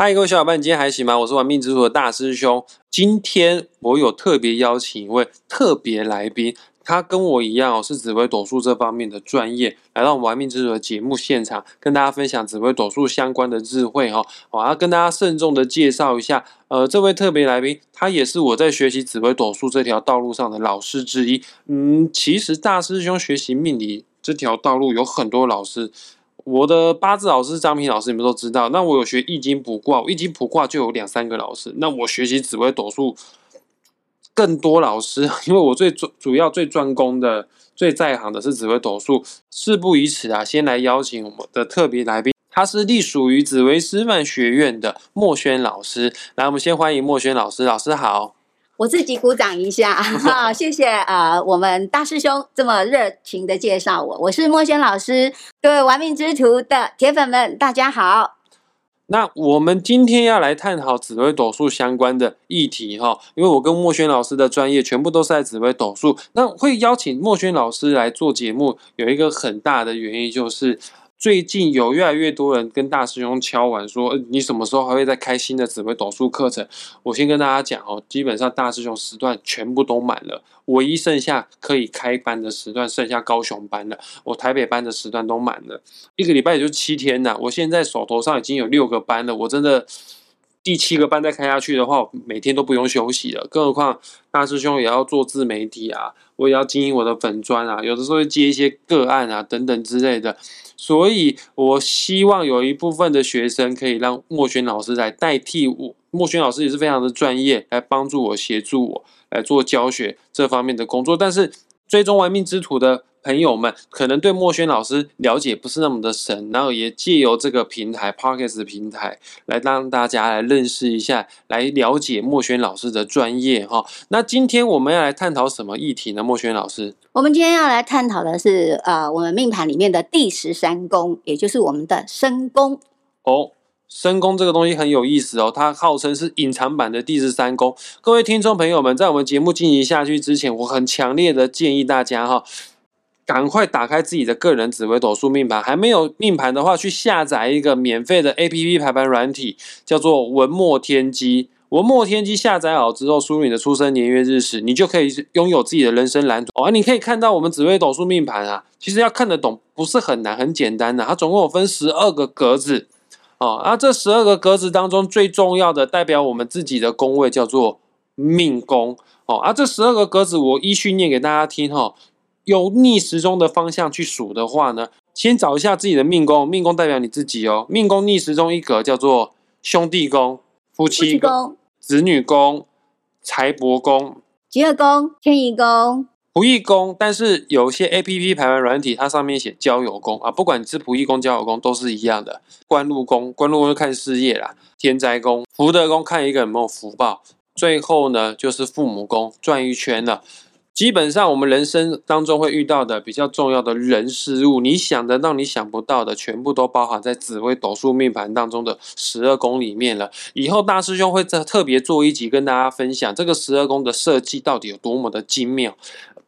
嗨，各位小伙伴，今天还行吗？我是玩命之徒的大师兄。今天我有特别邀请一位特别来宾，他跟我一样哦，是紫微斗数这方面的专业，来到我们玩命之徒的节目现场，跟大家分享紫微斗数相关的智慧哈。我要跟大家慎重的介绍一下，呃，这位特别来宾，他也是我在学习紫微斗数这条道路上的老师之一。嗯，其实大师兄学习命理这条道路有很多老师。我的八字老师张平老师，你们都知道。那我有学易经卜卦，易经卜卦就有两三个老师。那我学习紫微斗数更多老师，因为我最主主要最专攻的、最在行的是紫微斗数。事不宜迟啊，先来邀请我们的特别来宾，他是隶属于紫微师范学院的莫轩老师。来，我们先欢迎莫轩老师。老师好。我自己鼓掌一下，好，谢谢呃！我们大师兄这么热情的介绍我，我是莫轩老师，各位玩命之徒的铁粉们，大家好。那我们今天要来探讨紫微斗数相关的议题哈，因为我跟莫轩老师的专业全部都是在紫微斗数，那会邀请莫轩老师来做节目，有一个很大的原因就是。最近有越来越多人跟大师兄敲完说，你什么时候还会再开新的紫微斗数课程？我先跟大家讲哦，基本上大师兄时段全部都满了，唯一剩下可以开班的时段剩下高雄班了，我台北班的时段都满了，一个礼拜也就七天呐。我现在手头上已经有六个班了，我真的第七个班再开下去的话，每天都不用休息了。更何况大师兄也要做自媒体啊，我也要经营我的粉砖啊，有的时候接一些个案啊等等之类的。所以，我希望有一部分的学生可以让莫轩老师来代替我。莫轩老师也是非常的专业，来帮助我、协助我来做教学这方面的工作。但是，最终玩命之徒的。朋友们可能对莫轩老师了解不是那么的深，然后也借由这个平台 p o c k e t 平台来让大家来认识一下，来了解莫轩老师的专业哈。那今天我们要来探讨什么议题呢？莫轩老师，我们今天要来探讨的是呃，我们命盘里面的第十三宫，也就是我们的身宫哦。身宫这个东西很有意思哦，它号称是隐藏版的第十三宫。各位听众朋友们，在我们节目进行下去之前，我很强烈的建议大家哈。赶快打开自己的个人紫微斗数命盘，还没有命盘的话，去下载一个免费的 A P P 排盘软体，叫做文墨天机。文墨天机下载好之后，输入你的出生年月日时，你就可以拥有自己的人生蓝图。哦，你可以看到我们紫微斗数命盘啊，其实要看得懂不是很难，很简单的。它总共有分十二个格子，哦，啊，这十二个格子当中最重要的代表我们自己的宫位叫做命宫，哦，啊，这十二个格子我依序念给大家听哈。用逆时钟的方向去数的话呢，先找一下自己的命宫，命宫代表你自己哦。命宫逆时钟一格叫做兄弟宫、夫妻宫、子女宫、财帛宫、吉厄宫、天乙宫、仆役宫。但是有些 A P P 排完软体，它上面写交友宫啊，不管你是仆役宫、交友宫都是一样的。官禄宫，官禄宫看事业啦；天灾宫、福德宫看一个有没有福报。最后呢，就是父母宫，转一圈了。基本上，我们人生当中会遇到的比较重要的人事物，你想得到、你想不到的，全部都包含在紫微斗数命盘当中的十二宫里面了。以后大师兄会特特别做一集跟大家分享这个十二宫的设计到底有多么的精妙。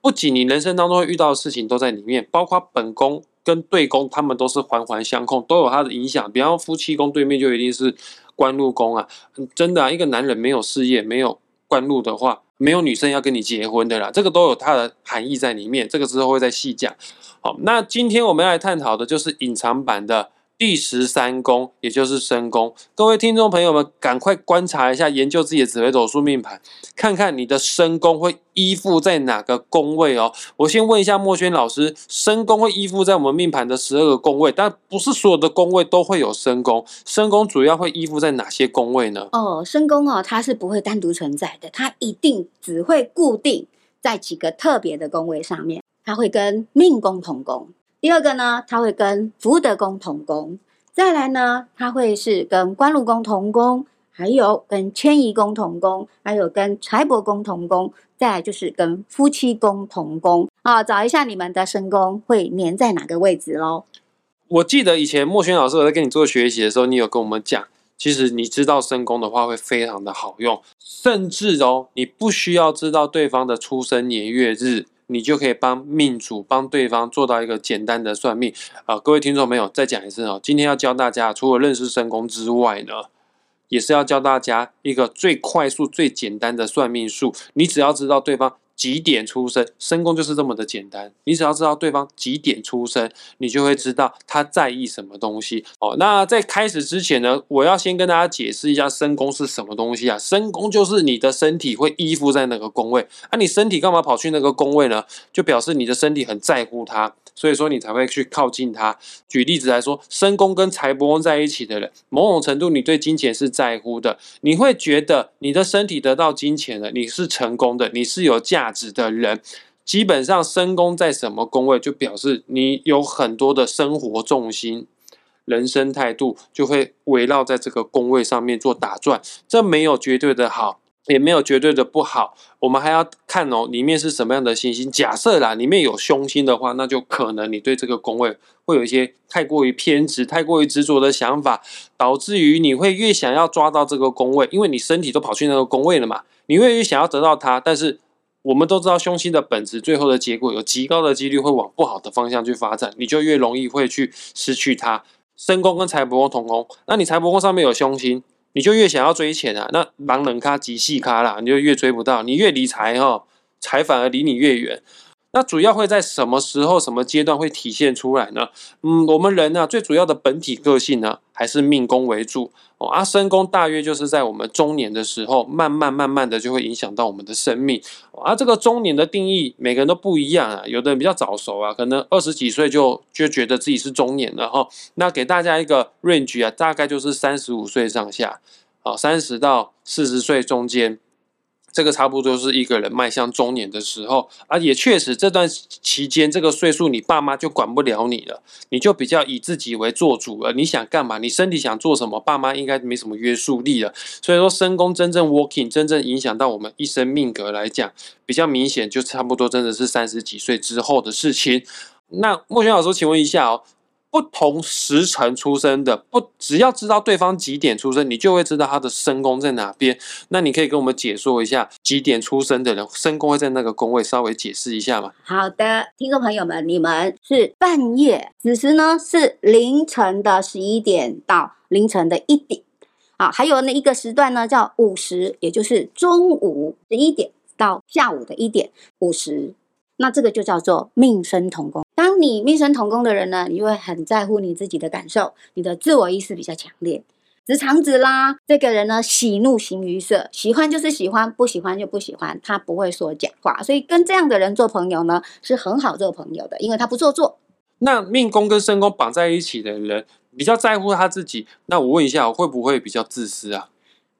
不仅你人生当中会遇到的事情都在里面，包括本宫跟对宫，他们都是环环相扣，都有它的影响。比方夫妻宫对面就一定是官禄宫啊，真的啊，一个男人没有事业、没有官禄的话。没有女生要跟你结婚的啦，这个都有它的含义在里面，这个之后会再细讲。好，那今天我们要来探讨的就是隐藏版的。第十三宫，也就是身宫，各位听众朋友们，赶快观察一下，研究自己的紫微斗数命盘，看看你的身宫会依附在哪个宫位哦。我先问一下莫轩老师，身宫会依附在我们命盘的十二个宫位，但不是所有的宫位都会有身宫，身宫主要会依附在哪些宫位呢？哦，身宫哦，它是不会单独存在的，它一定只会固定在几个特别的宫位上面，它会跟命宫同宫。第二个呢，它会跟福德宫同宫；再来呢，它会是跟官禄宫同宫，还有跟迁移宫同宫，还有跟财帛宫同宫；再来就是跟夫妻宫同宫。啊，找一下你们的身宫会粘在哪个位置喽？我记得以前莫轩老师我在跟你做学习的时候，你有跟我们讲，其实你知道身宫的话会非常的好用，甚至哦，你不需要知道对方的出生年月日。你就可以帮命主帮对方做到一个简单的算命啊！各位听众朋友，再讲一次哦，今天要教大家，除了认识身宫之外呢，也是要教大家一个最快速、最简单的算命术。你只要知道对方几点出生，身宫就是这么的简单。你只要知道对方几点出生，你就会知道他在意什么东西。哦，那在开始之前呢，我要先跟大家解释一下身宫是什么东西啊？身宫就是你的身体会依附在那个宫位，啊，你身体干嘛跑去那个宫位呢？就表示你的身体很在乎它。所以说你才会去靠近他。举例子来说，身宫跟财帛宫在一起的人，某种程度你对金钱是在乎的，你会觉得你的身体得到金钱了，你是成功的，你是有价值的人。基本上身宫在什么宫位，就表示你有很多的生活重心、人生态度就会围绕在这个宫位上面做打转。这没有绝对的好。也没有绝对的不好，我们还要看哦，里面是什么样的星星。假设啦，里面有凶星的话，那就可能你对这个宫位会有一些太过于偏执、太过于执着的想法，导致于你会越想要抓到这个宫位，因为你身体都跑去那个宫位了嘛，你越越想要得到它。但是我们都知道凶星的本质，最后的结果有极高的几率会往不好的方向去发展，你就越容易会去失去它。身宫跟财帛宫同宫，那你财帛宫上面有凶星。你就越想要追钱啊，那狼人咖、极细咖啦，你就越追不到。你越理财哈，财反而离你越远。那主要会在什么时候、什么阶段会体现出来呢？嗯，我们人呢，最主要的本体个性呢，还是命宫为主哦。啊，身宫大约就是在我们中年的时候，慢慢慢慢的就会影响到我们的生命。啊，这个中年的定义，每个人都不一样啊。有的人比较早熟啊，可能二十几岁就就觉得自己是中年了哈。那给大家一个 range 啊，大概就是三十五岁上下，啊，三十到四十岁中间。这个差不多是一个人迈向中年的时候，啊，也确实这段期间，这个岁数你爸妈就管不了你了，你就比较以自己为做主了。你想干嘛，你身体想做什么，爸妈应该没什么约束力了。所以说，身宫真正 working，真正影响到我们一生命格来讲，比较明显，就差不多真的是三十几岁之后的事情。那莫轩老师，请问一下哦。不同时辰出生的，不只要知道对方几点出生，你就会知道他的身宫在哪边。那你可以跟我们解说一下几点出生的人身宫会在那个宫位，稍微解释一下吗？好的，听众朋友们，你们是半夜，此时呢是凌晨的十一点到凌晨的一点，啊，还有那一个时段呢叫午时，也就是中午十一点到下午的一点午时。那这个就叫做命生同宫。当你命生同宫的人呢，你会很在乎你自己的感受，你的自我意识比较强烈。直肠子啦，这个人呢，喜怒形于色，喜欢就是喜欢，不喜欢就不喜欢，他不会说假话，所以跟这样的人做朋友呢，是很好做朋友的，因为他不做作。那命宫跟身宫绑在一起的人，比较在乎他自己。那我问一下，会不会比较自私啊？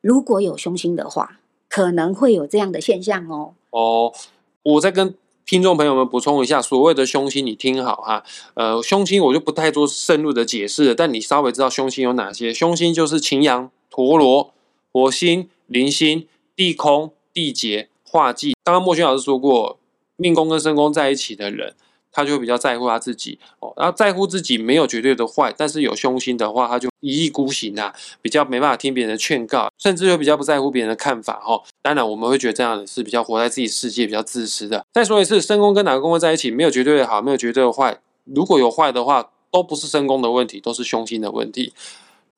如果有凶星的话，可能会有这样的现象哦。哦，我在跟。听众朋友们，补充一下，所谓的凶星，你听好哈。呃，凶星我就不太做深入的解释了，但你稍微知道凶星有哪些。凶星就是擎羊、陀螺、火星、铃星、地空、地劫、化忌。刚刚莫轩老师说过，命宫跟身宫在一起的人。他就会比较在乎他自己哦，然后在乎自己没有绝对的坏，但是有凶心的话，他就一意孤行啊，比较没办法听别人的劝告，甚至会比较不在乎别人的看法哈。当然，我们会觉得这样的是比较活在自己世界，比较自私的。再说一次，身宫跟哪个宫位在一起，没有绝对的好，没有绝对的坏。如果有坏的话，都不是身宫的问题，都是凶心的问题。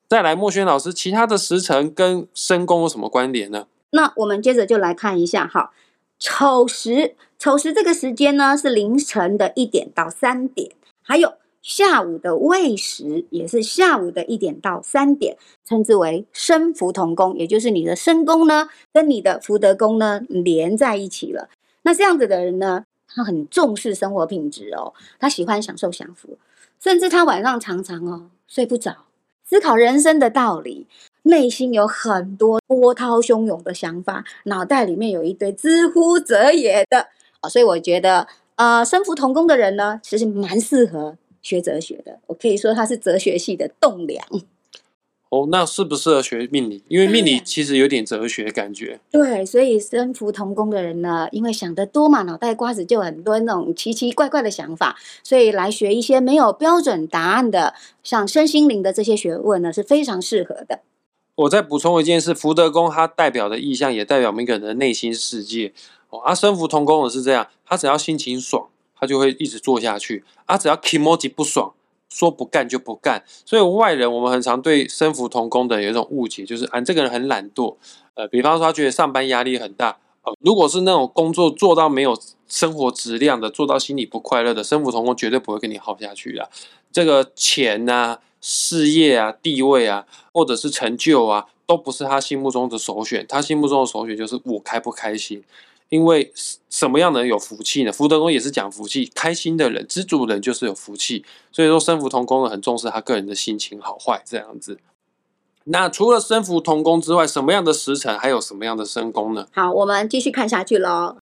再来，莫轩老师，其他的时辰跟身宫有什么关联呢？那我们接着就来看一下哈。丑时，丑时这个时间呢是凌晨的一点到三点，还有下午的未时也是下午的一点到三点，称之为身福同宫，也就是你的身宫呢跟你的福德宫呢连在一起了。那这样子的人呢，他很重视生活品质哦，他喜欢享受享福，甚至他晚上常常哦睡不着，思考人生的道理。内心有很多波涛汹涌的想法，脑袋里面有一堆知乎者也的啊，所以我觉得，呃，身福同工的人呢，其实蛮适合学哲学的。我可以说他是哲学系的栋梁。哦，那适不适合学命理？因为命理其实有点哲学感觉。对，所以身福同工的人呢，因为想得多嘛，脑袋瓜子就很多那种奇奇怪怪的想法，所以来学一些没有标准答案的，像身心灵的这些学问呢，是非常适合的。我再补充一件事，福德宫它代表的意象也代表每个人的内心世界啊，身福同工的是这样，他只要心情爽，他就会一直做下去；啊，只要 emoji 不爽，说不干就不干。所以外人我们很常对身福同工的有一种误解，就是啊这个人很懒惰。呃，比方说他觉得上班压力很大，呃，如果是那种工作做到没有生活质量的，做到心里不快乐的，身福同工绝对不会跟你耗下去的。这个钱啊、事业啊、地位啊，或者是成就啊，都不是他心目中的首选。他心目中的首选就是我开不开心。因为什么样的人有福气呢？福德宫也是讲福气，开心的人、知足的人就是有福气。所以说，身福同宫呢，很重视他个人的心情好坏这样子。那除了身福同宫之外，什么样的时辰还有什么样的身宫呢？好，我们继续看下去喽。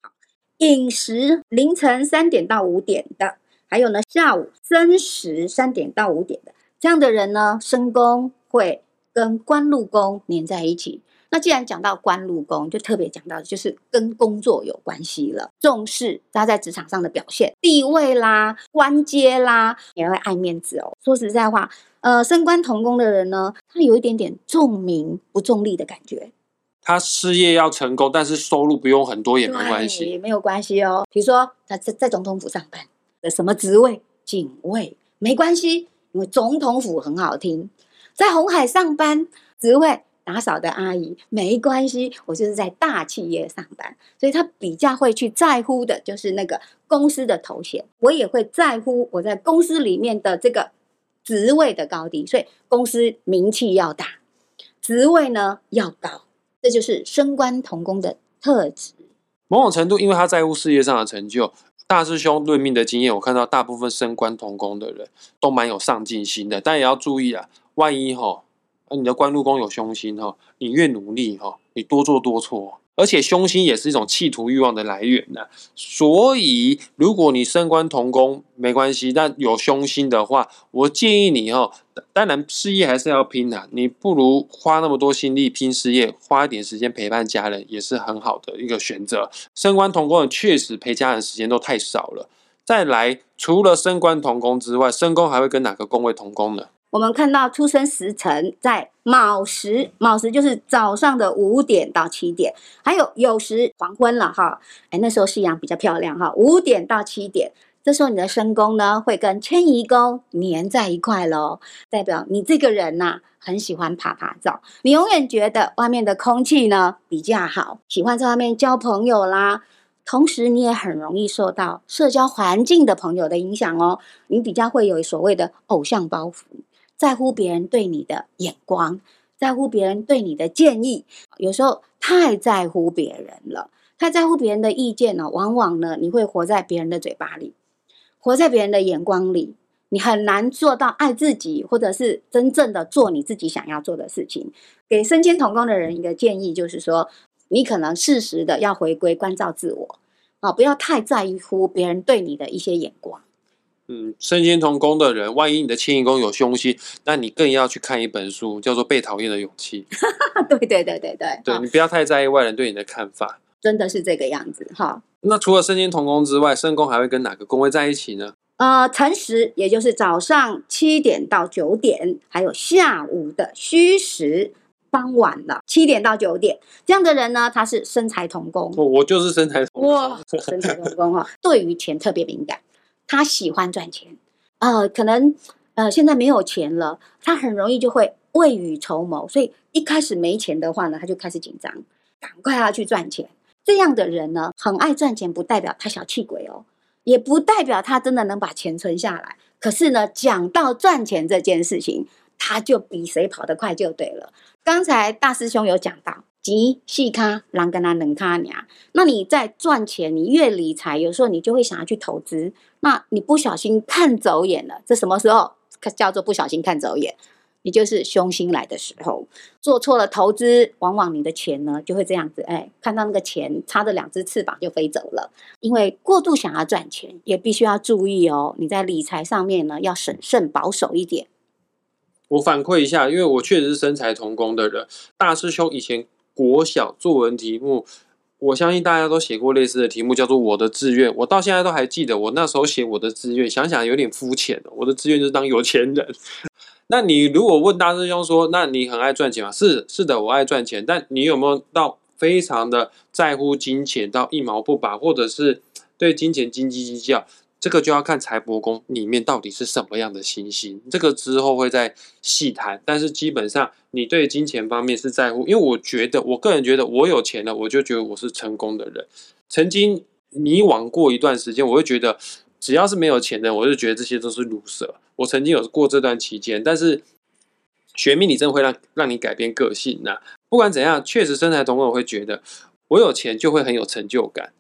饮食凌晨三点到五点的，还有呢下午申时三点到五点的，这样的人呢，身宫会跟官禄宫连在一起。那既然讲到官禄宫，就特别讲到就是跟工作有关系了，重视他在职场上的表现、地位啦、官阶啦，也会爱面子哦。说实在话，呃，升官同宫的人呢，他有一点点重名不重利的感觉。他事业要成功，但是收入不用很多也没关系，也没有关系哦。比如说他在在总统府上班的什么职位，警卫没关系，因为总统府很好听。在红海上班职位。打扫的阿姨没关系，我就是在大企业上班，所以他比较会去在乎的就是那个公司的头衔。我也会在乎我在公司里面的这个职位的高低，所以公司名气要大，职位呢要高，这就是升官同工的特质。某种程度，因为他在乎事业上的成就，大师兄论命的经验，我看到大部分升官同工的人都蛮有上进心的，但也要注意啊，万一哈。而你的官禄宫有凶星哈，你越努力哈，你多做多错，而且凶星也是一种企图欲望的来源呐。所以，如果你升官同宫没关系，但有凶星的话，我建议你哈，当然事业还是要拼的，你不如花那么多心力拼事业，花一点时间陪伴家人，也是很好的一个选择。升官同宫确实陪家人时间都太少了。再来，除了升官同宫之外，升宫还会跟哪个宫位同宫呢？我们看到出生时辰在卯时，卯时就是早上的五点到七点，还有酉时黄昏了哈，哎，那时候夕阳比较漂亮哈，五点到七点，这时候你的身宫呢会跟迁移宫粘在一块喽，代表你这个人呐很喜欢爬爬照，你永远觉得外面的空气呢比较好，喜欢在外面交朋友啦。同时，你也很容易受到社交环境的朋友的影响哦，你比较会有所谓的偶像包袱。在乎别人对你的眼光，在乎别人对你的建议，有时候太在乎别人了，太在乎别人的意见呢，往往呢，你会活在别人的嘴巴里，活在别人的眼光里，你很难做到爱自己，或者是真正的做你自己想要做的事情。给身兼同工的人一个建议，就是说，你可能适时的要回归关照自我，啊，不要太在乎别人对你的一些眼光。嗯，身心同工的人，万一你的迁移宫有凶星，那你更要去看一本书，叫做《被讨厌的勇气》。对对对对对，对你不要太在意外人对你的看法，真的是这个样子哈。那除了身心同工之外，身宫还会跟哪个宫位在一起呢？呃，辰时，也就是早上七点到九点，还有下午的戌时，傍晚了七点到九点，这样的人呢，他是身财同工。我我就是身财同哇，身财同工哈，对于钱特别敏感。他喜欢赚钱，呃，可能呃现在没有钱了，他很容易就会未雨绸缪，所以一开始没钱的话呢，他就开始紧张，赶快要去赚钱。这样的人呢，很爱赚钱，不代表他小气鬼哦，也不代表他真的能把钱存下来。可是呢，讲到赚钱这件事情，他就比谁跑得快就对了。刚才大师兄有讲到。急细咖，狼跟他冷咖娘。那你在赚钱，你越理财，有时候你就会想要去投资。那你不小心看走眼了，这什么时候叫做不小心看走眼？你就是凶星来的时候，做错了投资，往往你的钱呢就会这样子，哎，看到那个钱插着两只翅膀就飞走了。因为过度想要赚钱，也必须要注意哦。你在理财上面呢，要审慎保守一点。我反馈一下，因为我确实是身材同工的人，大师兄以前。国小作文题目，我相信大家都写过类似的题目，叫做“我的志愿”。我到现在都还记得，我那时候写我的志愿，想想有点肤浅我的志愿就是当有钱人。那你如果问大师兄说：“那你很爱赚钱吗？”是是的，我爱赚钱。但你有没有到非常的在乎金钱，到一毛不拔，或者是对金钱斤斤计较？这个就要看财帛宫里面到底是什么样的星星，这个之后会再细谈。但是基本上，你对金钱方面是在乎，因为我觉得，我个人觉得，我有钱了，我就觉得我是成功的人。曾经迷惘过一段时间，我会觉得，只要是没有钱的，我就觉得这些都是 loser。我曾经有过这段期间，但是学命理真的会让让你改变个性呐。不管怎样，确实身材同工，我会觉得我有钱就会很有成就感。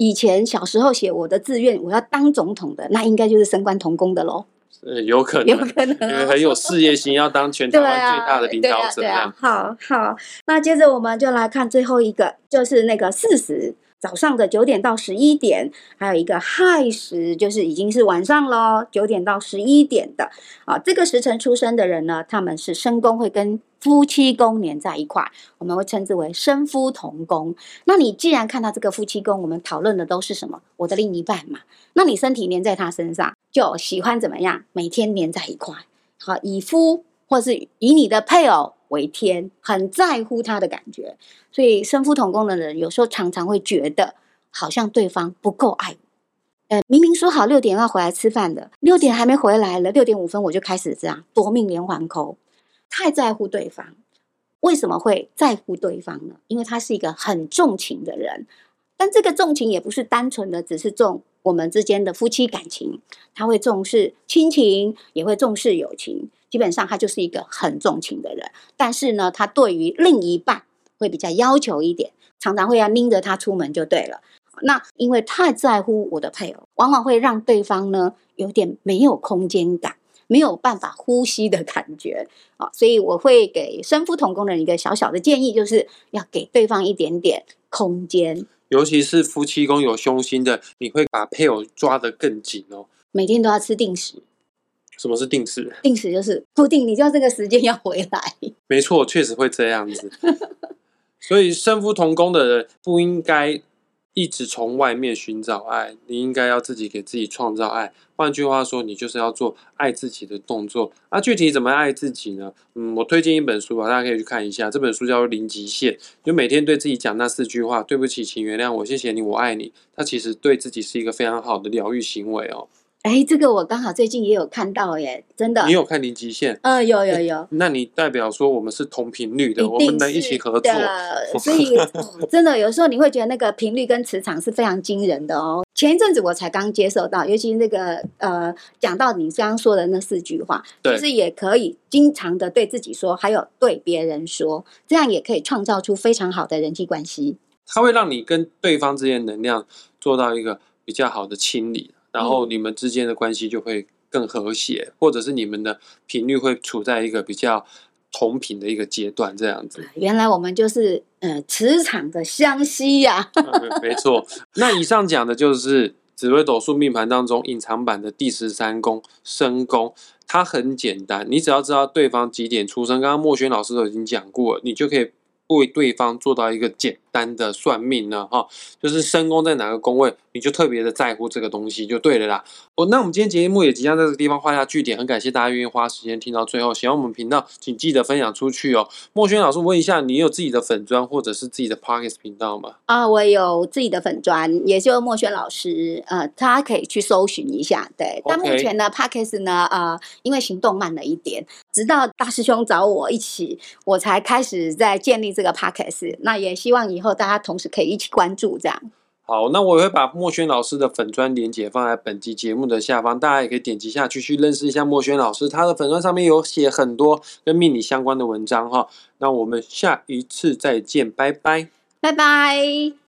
以前小时候写我的志愿，我要当总统的，那应该就是升官同工的喽。呃，有可能，有可能，因为很有事业心，要当全台湾最大的领导者。好好，那接着我们就来看最后一个，就是那个四十。早上的九点到十一点，还有一个亥时，就是已经是晚上喽，九点到十一点的啊。这个时辰出生的人呢，他们是身宫会跟夫妻宫连在一块，我们会称之为身夫同宫。那你既然看到这个夫妻宫，我们讨论的都是什么？我的另一半嘛。那你身体黏在他身上，就喜欢怎么样？每天黏在一块，好，以夫或是以你的配偶。为天，很在乎他的感觉，所以身夫同工的人有时候常常会觉得好像对方不够爱。呃，明明说好六点要回来吃饭的，六点还没回来了，六点五分我就开始这样夺命连环扣，太在乎对方。为什么会在乎对方呢？因为他是一个很重情的人，但这个重情也不是单纯的只是重我们之间的夫妻感情，他会重视亲情，也会重视友情。基本上他就是一个很重情的人，但是呢，他对于另一半会比较要求一点，常常会要拎着他出门就对了。那因为太在乎我的配偶，往往会让对方呢有点没有空间感，没有办法呼吸的感觉啊。所以我会给身夫同工人一个小小的建议，就是要给对方一点点空间。尤其是夫妻宫有凶星的，你会把配偶抓得更紧哦。每天都要吃定时。什么是定时？定时就是固定，你知道这个时间要回来。没错，确实会这样子。所以身夫同工的人不应该一直从外面寻找爱，你应该要自己给自己创造爱。换句话说，你就是要做爱自己的动作。那具体怎么爱自己呢？嗯，我推荐一本书吧，大家可以去看一下。这本书叫《零极限》，就每天对自己讲那四句话：对不起，请原谅我，谢谢你，我爱你。它其实对自己是一个非常好的疗愈行为哦。哎，这个我刚好最近也有看到耶，真的。你有看《零极限》？呃，有有有。那你代表说我们是同频率的，我们能一起合作。所以 真的有时候你会觉得那个频率跟磁场是非常惊人的哦。前一阵子我才刚接受到，尤其那个呃，讲到你刚刚说的那四句话，其实也可以经常的对自己说，还有对别人说，这样也可以创造出非常好的人际关系。它会让你跟对方之间能量做到一个比较好的清理。然后你们之间的关系就会更和谐，或者是你们的频率会处在一个比较同频的一个阶段，这样子。原来我们就是呃磁场的相吸呀。没错，那以上讲的就是紫微斗数命盘当中隐藏版的第十三宫申宫，它很简单，你只要知道对方几点出生，刚刚莫轩老师都已经讲过了，你就可以。为对方做到一个简单的算命呢，哈，就是身宫在哪个宫位，你就特别的在乎这个东西就对了啦。哦，那我们今天节目也即将在这个地方画下句点，很感谢大家愿意花时间听到最后。喜欢我们频道，请记得分享出去哦。莫轩老师问一下，你有自己的粉砖或者是自己的 Pockets 频道吗？啊，我有自己的粉砖，也就莫轩老师，呃，大家可以去搜寻一下。对，但目前呢，Pockets 呢，呃，因为行动慢了一点，直到大师兄找我一起，我才开始在建立这个 Pockets 那也希望以后大家同时可以一起关注这样。好，那我也会把莫轩老师的粉砖连接放在本集节目的下方，大家也可以点击下去去认识一下莫轩老师。他的粉砖上面有写很多跟命理相关的文章哈。那我们下一次再见，拜拜，拜拜。